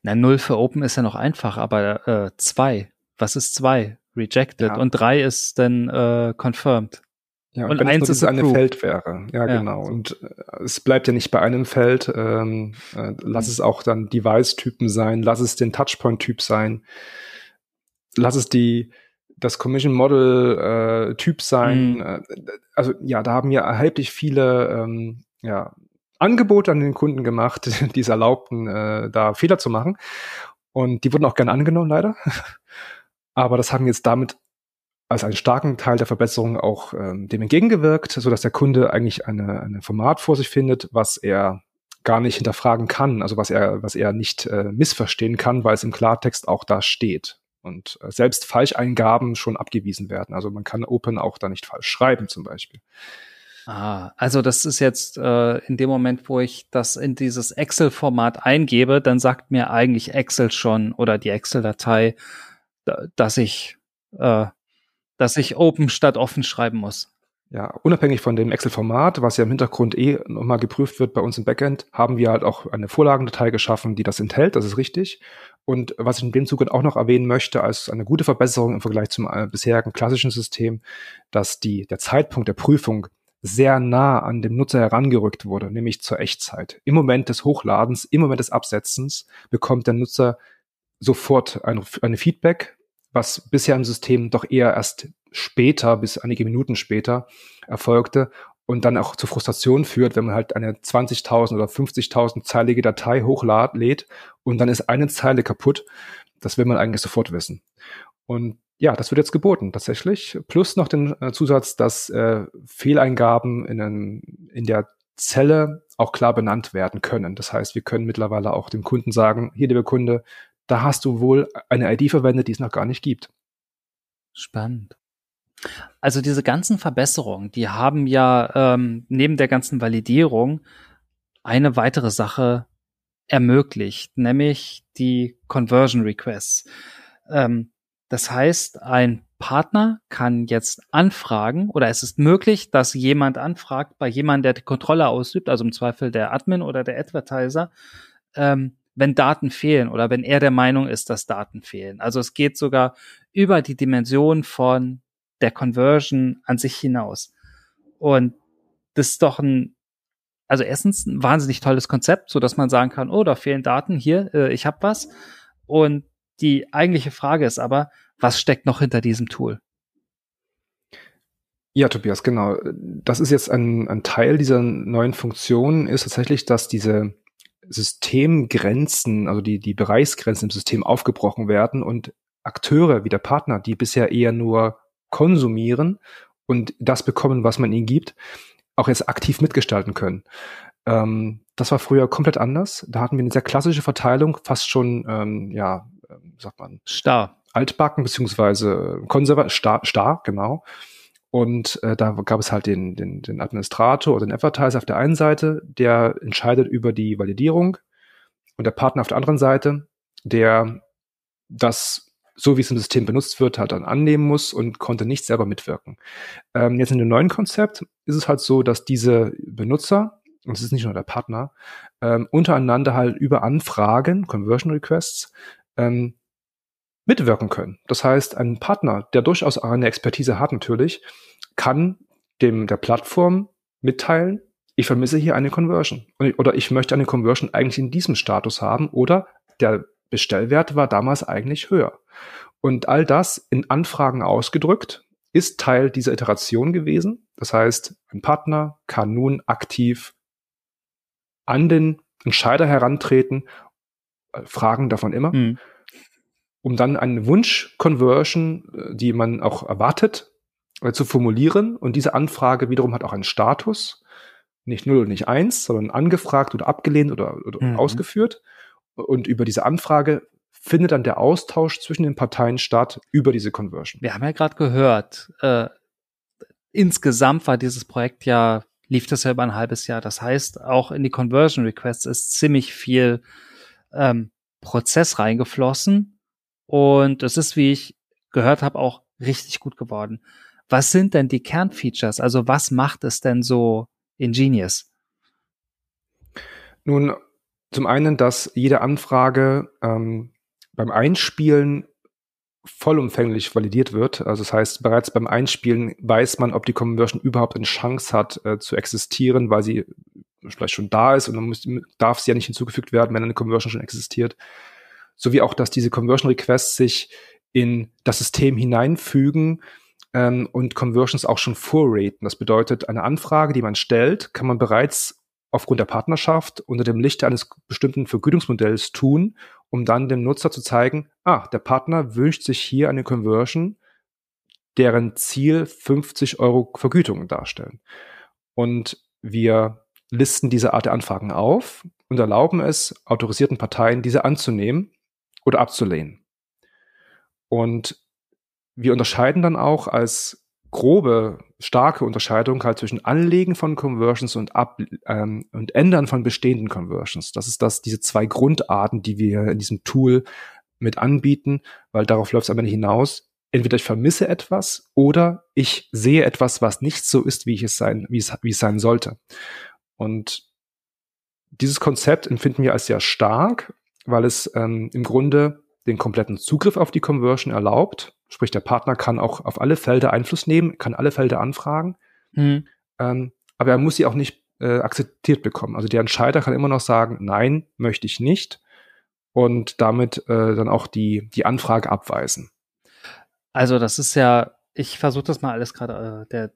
Na, null für Open ist ja noch einfach, aber äh, zwei, was ist zwei? Rejected ja. und drei ist dann äh, confirmed. Ja, und, und eins ist eine Feld wäre. Ja, ja, genau. Und äh, es bleibt ja nicht bei einem Feld. Ähm, äh, lass es auch dann Device-Typen sein, lass es den Touchpoint-Typ sein, lass es die das Commission Model äh, Typ sein. Mhm. also ja, da haben ja erheblich viele ähm, ja, Angebote an den Kunden gemacht, die es erlaubten, äh, da Fehler zu machen. Und die wurden auch gerne angenommen, leider. Aber das haben jetzt damit als einen starken Teil der Verbesserung auch ähm, dem entgegengewirkt, so dass der Kunde eigentlich eine, eine Format vor sich findet, was er gar nicht hinterfragen kann, also was er, was er nicht äh, missverstehen kann, weil es im Klartext auch da steht. Und äh, selbst Falscheingaben schon abgewiesen werden. Also man kann Open auch da nicht falsch schreiben, zum Beispiel. Ah, also das ist jetzt äh, in dem Moment, wo ich das in dieses Excel-Format eingebe, dann sagt mir eigentlich Excel schon oder die Excel-Datei, dass ich äh, dass ich open statt offen schreiben muss. Ja, unabhängig von dem Excel-Format, was ja im Hintergrund eh nochmal geprüft wird bei uns im Backend, haben wir halt auch eine Vorlagendatei geschaffen, die das enthält. Das ist richtig. Und was ich in dem Zuge auch noch erwähnen möchte, als eine gute Verbesserung im Vergleich zum äh, bisherigen klassischen System, dass die, der Zeitpunkt der Prüfung sehr nah an dem Nutzer herangerückt wurde, nämlich zur Echtzeit. Im Moment des Hochladens, im Moment des Absetzens bekommt der Nutzer sofort ein, eine Feedback was bisher im System doch eher erst später, bis einige Minuten später erfolgte und dann auch zu Frustration führt, wenn man halt eine 20.000 oder 50.000 zeilige Datei hochlädt und dann ist eine Zeile kaputt. Das will man eigentlich sofort wissen. Und ja, das wird jetzt geboten tatsächlich. Plus noch den äh, Zusatz, dass äh, Fehleingaben in, einem, in der Zelle auch klar benannt werden können. Das heißt, wir können mittlerweile auch dem Kunden sagen, hier, liebe Kunde, da hast du wohl eine ID verwendet, die es noch gar nicht gibt. Spannend. Also diese ganzen Verbesserungen, die haben ja ähm, neben der ganzen Validierung eine weitere Sache ermöglicht, nämlich die Conversion Requests. Ähm, das heißt, ein Partner kann jetzt anfragen oder es ist möglich, dass jemand anfragt bei jemandem, der die Kontrolle ausübt, also im Zweifel der Admin oder der Advertiser, ähm, wenn Daten fehlen oder wenn er der Meinung ist, dass Daten fehlen. Also es geht sogar über die Dimension von der Conversion an sich hinaus. Und das ist doch ein, also erstens ein wahnsinnig tolles Konzept, so dass man sagen kann, oh, da fehlen Daten hier, äh, ich habe was. Und die eigentliche Frage ist aber, was steckt noch hinter diesem Tool? Ja, Tobias, genau. Das ist jetzt ein, ein Teil dieser neuen Funktion, ist tatsächlich, dass diese Systemgrenzen, also die, die Bereichsgrenzen im System aufgebrochen werden und Akteure wie der Partner, die bisher eher nur konsumieren und das bekommen, was man ihnen gibt, auch jetzt aktiv mitgestalten können. Ähm, das war früher komplett anders. Da hatten wir eine sehr klassische Verteilung, fast schon, ähm, ja, sagt man, starr. Altbacken beziehungsweise konservativ, starr, starr, genau. Und äh, da gab es halt den, den, den Administrator oder den Advertiser auf der einen Seite, der entscheidet über die Validierung und der Partner auf der anderen Seite, der das, so wie es im System benutzt wird, halt dann annehmen muss und konnte nicht selber mitwirken. Ähm, jetzt in dem neuen Konzept ist es halt so, dass diese Benutzer, und es ist nicht nur der Partner, ähm, untereinander halt über Anfragen, Conversion Requests, ähm, mitwirken können. Das heißt, ein Partner, der durchaus eine Expertise hat natürlich, kann dem der Plattform mitteilen, ich vermisse hier eine Conversion oder ich möchte eine Conversion eigentlich in diesem Status haben oder der Bestellwert war damals eigentlich höher. Und all das in Anfragen ausgedrückt ist Teil dieser Iteration gewesen. Das heißt, ein Partner kann nun aktiv an den Entscheider herantreten, äh, Fragen davon immer, mhm. Um dann eine Wunsch-Conversion, äh, die man auch erwartet, äh, zu formulieren. Und diese Anfrage wiederum hat auch einen Status, nicht 0 und nicht 1, sondern angefragt oder abgelehnt oder, oder mhm. ausgeführt. Und über diese Anfrage findet dann der Austausch zwischen den Parteien statt über diese Conversion. Wir haben ja gerade gehört, äh, insgesamt war dieses Projekt ja, lief das ja über ein halbes Jahr. Das heißt, auch in die Conversion Requests ist ziemlich viel ähm, Prozess reingeflossen. Und es ist, wie ich gehört habe, auch richtig gut geworden. Was sind denn die Kernfeatures? Also was macht es denn so ingenious? Nun, zum einen, dass jede Anfrage ähm, beim Einspielen vollumfänglich validiert wird. Also das heißt, bereits beim Einspielen weiß man, ob die Conversion überhaupt eine Chance hat äh, zu existieren, weil sie vielleicht schon da ist und dann muss, darf sie ja nicht hinzugefügt werden, wenn eine Conversion schon existiert. Sowie auch, dass diese Conversion Requests sich in das System hineinfügen ähm, und Conversions auch schon vorraten. Das bedeutet, eine Anfrage, die man stellt, kann man bereits aufgrund der Partnerschaft unter dem Lichte eines bestimmten Vergütungsmodells tun, um dann dem Nutzer zu zeigen, ah, der Partner wünscht sich hier eine Conversion, deren Ziel 50 Euro Vergütung darstellen. Und wir listen diese Art der Anfragen auf und erlauben es autorisierten Parteien, diese anzunehmen oder abzulehnen. Und wir unterscheiden dann auch als grobe, starke Unterscheidung halt zwischen Anlegen von Conversions und, Ab ähm, und Ändern von bestehenden Conversions. Das ist das, diese zwei Grundarten, die wir in diesem Tool mit anbieten, weil darauf läuft es am Ende hinaus. Entweder ich vermisse etwas oder ich sehe etwas, was nicht so ist, wie ich es sein, wie es, wie es sein sollte. Und dieses Konzept empfinden wir als sehr stark, weil es ähm, im Grunde den kompletten Zugriff auf die Conversion erlaubt. Sprich, der Partner kann auch auf alle Felder Einfluss nehmen, kann alle Felder anfragen. Hm. Ähm, aber er muss sie auch nicht äh, akzeptiert bekommen. Also der Entscheider kann immer noch sagen, nein, möchte ich nicht. Und damit äh, dann auch die, die Anfrage abweisen. Also das ist ja, ich versuche das mal alles gerade äh, der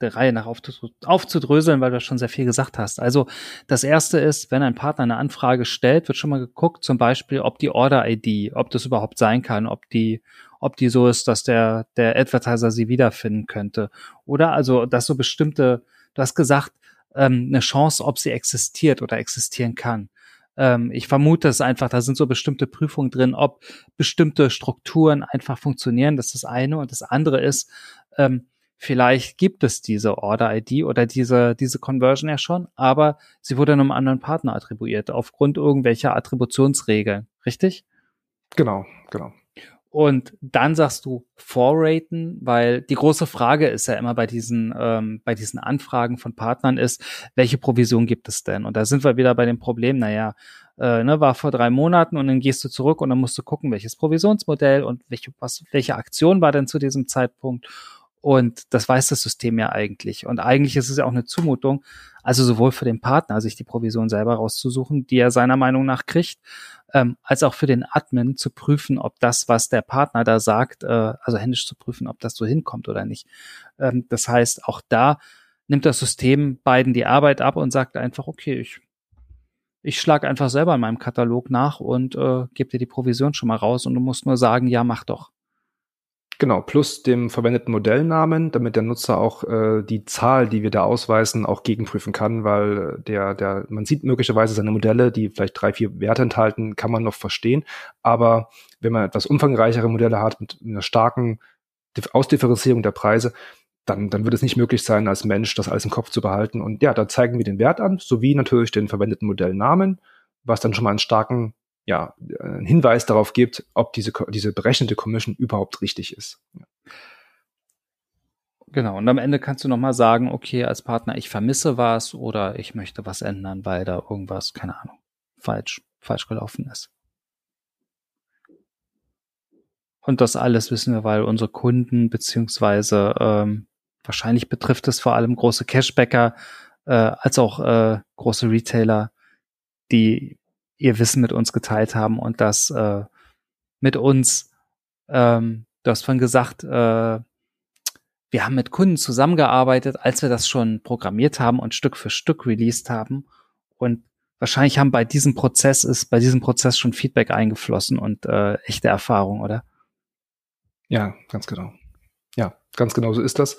der Reihe nach aufzudröseln, weil du schon sehr viel gesagt hast. Also das erste ist, wenn ein Partner eine Anfrage stellt, wird schon mal geguckt, zum Beispiel, ob die Order-ID, ob das überhaupt sein kann, ob die, ob die so ist, dass der, der Advertiser sie wiederfinden könnte. Oder also, dass so bestimmte, du hast gesagt, ähm, eine Chance, ob sie existiert oder existieren kann. Ähm, ich vermute es einfach, da sind so bestimmte Prüfungen drin, ob bestimmte Strukturen einfach funktionieren. Das ist das eine. Und das andere ist, ähm, Vielleicht gibt es diese Order-ID oder diese, diese Conversion ja schon, aber sie wurde einem anderen Partner attribuiert, aufgrund irgendwelcher Attributionsregeln, richtig? Genau, genau. Und dann sagst du vorraten, weil die große Frage ist ja immer bei diesen, ähm, bei diesen Anfragen von Partnern ist, welche Provision gibt es denn? Und da sind wir wieder bei dem Problem, naja, äh, ne, war vor drei Monaten und dann gehst du zurück und dann musst du gucken, welches Provisionsmodell und welche, was, welche Aktion war denn zu diesem Zeitpunkt und das weiß das System ja eigentlich. Und eigentlich ist es ja auch eine Zumutung, also sowohl für den Partner, sich die Provision selber rauszusuchen, die er seiner Meinung nach kriegt, ähm, als auch für den Admin zu prüfen, ob das, was der Partner da sagt, äh, also händisch zu prüfen, ob das so hinkommt oder nicht. Ähm, das heißt, auch da nimmt das System beiden die Arbeit ab und sagt einfach, okay, ich ich schlage einfach selber in meinem Katalog nach und äh, gebe dir die Provision schon mal raus und du musst nur sagen, ja, mach doch. Genau, plus dem verwendeten Modellnamen, damit der Nutzer auch äh, die Zahl, die wir da ausweisen, auch gegenprüfen kann, weil der, der, man sieht möglicherweise seine Modelle, die vielleicht drei, vier Werte enthalten, kann man noch verstehen. Aber wenn man etwas umfangreichere Modelle hat mit einer starken Ausdifferenzierung der Preise, dann, dann wird es nicht möglich sein, als Mensch das alles im Kopf zu behalten. Und ja, da zeigen wir den Wert an, sowie natürlich den verwendeten Modellnamen, was dann schon mal einen starken ja, einen Hinweis darauf gibt, ob diese, diese berechnete Commission überhaupt richtig ist. Genau, und am Ende kannst du nochmal sagen, okay, als Partner, ich vermisse was oder ich möchte was ändern, weil da irgendwas, keine Ahnung, falsch, falsch gelaufen ist. Und das alles wissen wir, weil unsere Kunden, beziehungsweise ähm, wahrscheinlich betrifft es vor allem große Cashbacker, äh, als auch äh, große Retailer, die ihr Wissen mit uns geteilt haben und das äh, mit uns ähm, du hast vorhin gesagt, äh, wir haben mit Kunden zusammengearbeitet, als wir das schon programmiert haben und Stück für Stück released haben. Und wahrscheinlich haben bei diesem Prozess ist bei diesem Prozess schon Feedback eingeflossen und äh, echte Erfahrung, oder? Ja, ganz genau. Ja, ganz genau so ist das.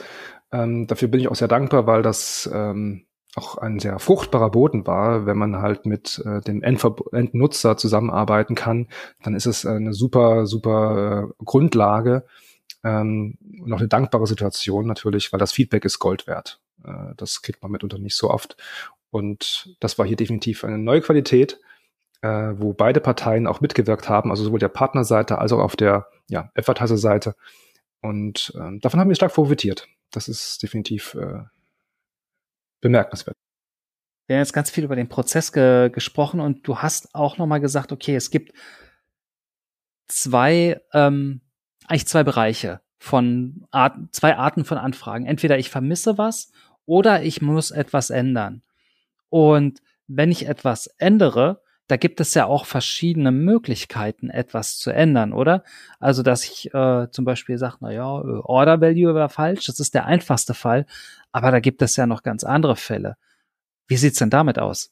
Ähm, dafür bin ich auch sehr dankbar, weil das ähm, auch ein sehr fruchtbarer Boden war, wenn man halt mit äh, dem Endver Endnutzer zusammenarbeiten kann, dann ist es eine super, super äh, Grundlage ähm, und auch eine dankbare Situation natürlich, weil das Feedback ist Gold wert. Äh, das kriegt man mitunter nicht so oft. Und das war hier definitiv eine neue Qualität, äh, wo beide Parteien auch mitgewirkt haben, also sowohl der Partnerseite als auch auf der ja, Advertiser-Seite. Und äh, davon haben wir stark profitiert. Das ist definitiv äh, bemerkenswert. Wir haben jetzt ganz viel über den Prozess ge gesprochen und du hast auch nochmal gesagt, okay, es gibt zwei, ähm, eigentlich zwei Bereiche von Arten, zwei Arten von Anfragen. Entweder ich vermisse was oder ich muss etwas ändern. Und wenn ich etwas ändere, da gibt es ja auch verschiedene Möglichkeiten, etwas zu ändern, oder? Also, dass ich äh, zum Beispiel sage, na ja, äh, Order Value war falsch, das ist der einfachste Fall, aber da gibt es ja noch ganz andere Fälle. Wie sieht's denn damit aus?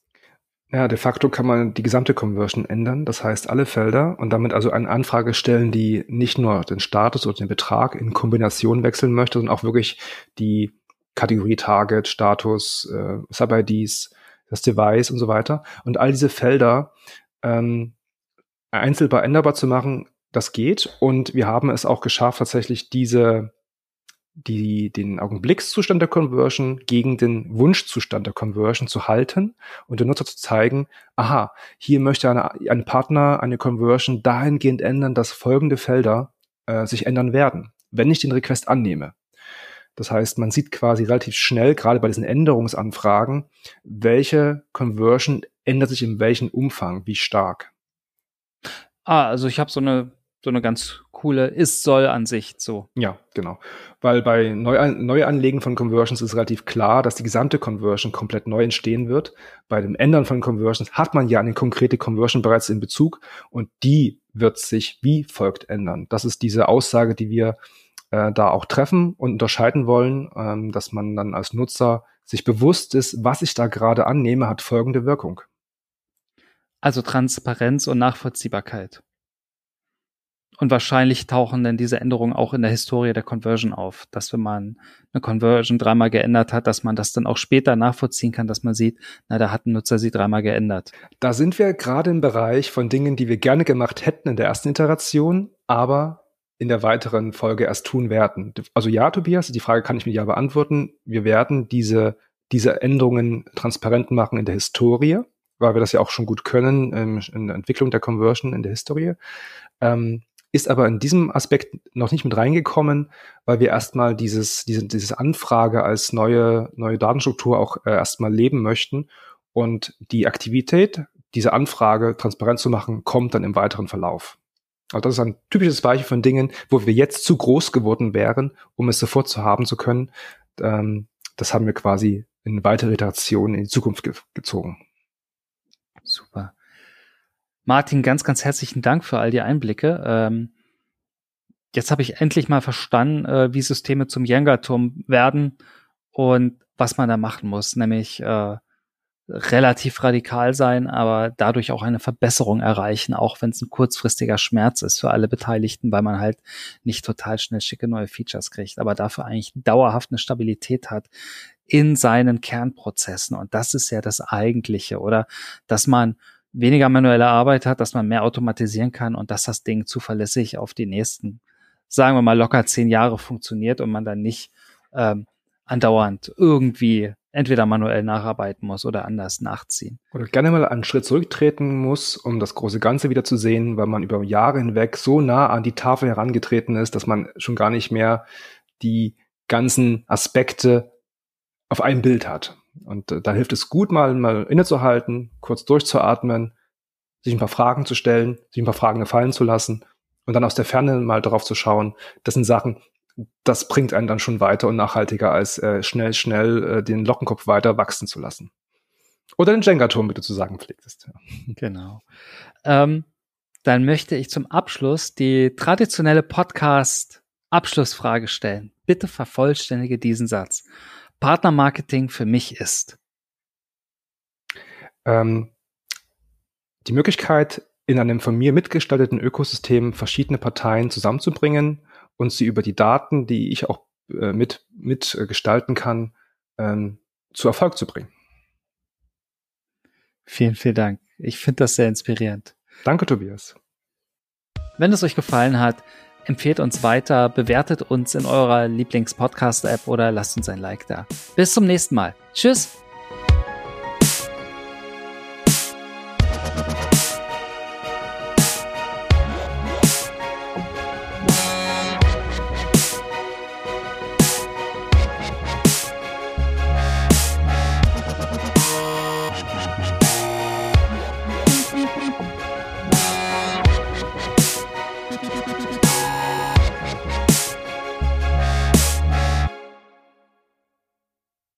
Ja, de facto kann man die gesamte Conversion ändern, das heißt alle Felder und damit also eine Anfrage stellen, die nicht nur den Status oder den Betrag in Kombination wechseln möchte, sondern auch wirklich die Kategorie Target, Status, äh, Sub-IDs, das Device und so weiter. Und all diese Felder ähm, einzelbar änderbar zu machen, das geht. Und wir haben es auch geschafft, tatsächlich diese, die, den Augenblickszustand der Conversion gegen den Wunschzustand der Conversion zu halten und den Nutzer zu zeigen, aha, hier möchte eine, ein Partner eine Conversion dahingehend ändern, dass folgende Felder äh, sich ändern werden, wenn ich den Request annehme. Das heißt, man sieht quasi relativ schnell, gerade bei diesen Änderungsanfragen, welche Conversion ändert sich in welchem Umfang, wie stark. Ah, also ich habe so eine so eine ganz coole Ist-Soll-Ansicht so. Ja, genau. Weil bei Neuan Neuanlegen von Conversions ist relativ klar, dass die gesamte Conversion komplett neu entstehen wird. Bei dem Ändern von Conversions hat man ja eine konkrete Conversion bereits in Bezug und die wird sich wie folgt ändern. Das ist diese Aussage, die wir äh, da auch treffen und unterscheiden wollen, ähm, dass man dann als Nutzer sich bewusst ist, was ich da gerade annehme, hat folgende Wirkung. Also Transparenz und Nachvollziehbarkeit. Und wahrscheinlich tauchen dann diese Änderungen auch in der Historie der Conversion auf, dass wenn man eine Conversion dreimal geändert hat, dass man das dann auch später nachvollziehen kann, dass man sieht, na, da hat ein Nutzer sie dreimal geändert. Da sind wir gerade im Bereich von Dingen, die wir gerne gemacht hätten in der ersten Iteration, aber in der weiteren Folge erst tun werden. Also ja, Tobias, die Frage kann ich mit ja beantworten. Wir werden diese, diese Änderungen transparent machen in der Historie, weil wir das ja auch schon gut können ähm, in der Entwicklung der Conversion in der Historie. Ähm, ist aber in diesem Aspekt noch nicht mit reingekommen, weil wir erstmal dieses, diese, dieses Anfrage als neue, neue Datenstruktur auch äh, erstmal leben möchten. Und die Aktivität, diese Anfrage transparent zu machen, kommt dann im weiteren Verlauf. Also das ist ein typisches Beispiel von Dingen, wo wir jetzt zu groß geworden wären, um es sofort zu haben zu können. Ähm, das haben wir quasi in weitere Iterationen in die Zukunft ge gezogen. Super. Martin, ganz, ganz herzlichen Dank für all die Einblicke. Ähm, jetzt habe ich endlich mal verstanden, äh, wie Systeme zum Jenga-Turm werden und was man da machen muss, nämlich äh, relativ radikal sein, aber dadurch auch eine Verbesserung erreichen, auch wenn es ein kurzfristiger Schmerz ist für alle Beteiligten, weil man halt nicht total schnell schicke neue Features kriegt, aber dafür eigentlich dauerhaft eine Stabilität hat in seinen Kernprozessen. Und das ist ja das Eigentliche, oder? Dass man weniger manuelle Arbeit hat, dass man mehr automatisieren kann und dass das Ding zuverlässig auf die nächsten, sagen wir mal, locker zehn Jahre funktioniert und man dann nicht ähm, andauernd irgendwie entweder manuell nacharbeiten muss oder anders nachziehen. Oder gerne mal einen Schritt zurücktreten muss, um das große Ganze wieder zu sehen, weil man über Jahre hinweg so nah an die Tafel herangetreten ist, dass man schon gar nicht mehr die ganzen Aspekte auf einem Bild hat. Und äh, da hilft es gut, mal, mal innezuhalten, kurz durchzuatmen, sich ein paar Fragen zu stellen, sich ein paar Fragen gefallen zu lassen und dann aus der Ferne mal darauf zu schauen. Das sind Sachen, das bringt einen dann schon weiter und nachhaltiger, als äh, schnell, schnell äh, den Lockenkopf weiter wachsen zu lassen. Oder den Jenga-Turm, wie du zu sagen pflegtest. Genau. Ähm, dann möchte ich zum Abschluss die traditionelle Podcast-Abschlussfrage stellen. Bitte vervollständige diesen Satz. Partnermarketing für mich ist. Ähm, die Möglichkeit, in einem von mir mitgestalteten Ökosystem verschiedene Parteien zusammenzubringen und sie über die Daten, die ich auch äh, mit, mit äh, gestalten kann, ähm, zu Erfolg zu bringen. Vielen, vielen Dank. Ich finde das sehr inspirierend. Danke, Tobias. Wenn es euch gefallen hat, empfehlt uns weiter, bewertet uns in eurer Lieblings-Podcast-App oder lasst uns ein Like da. Bis zum nächsten Mal. Tschüss!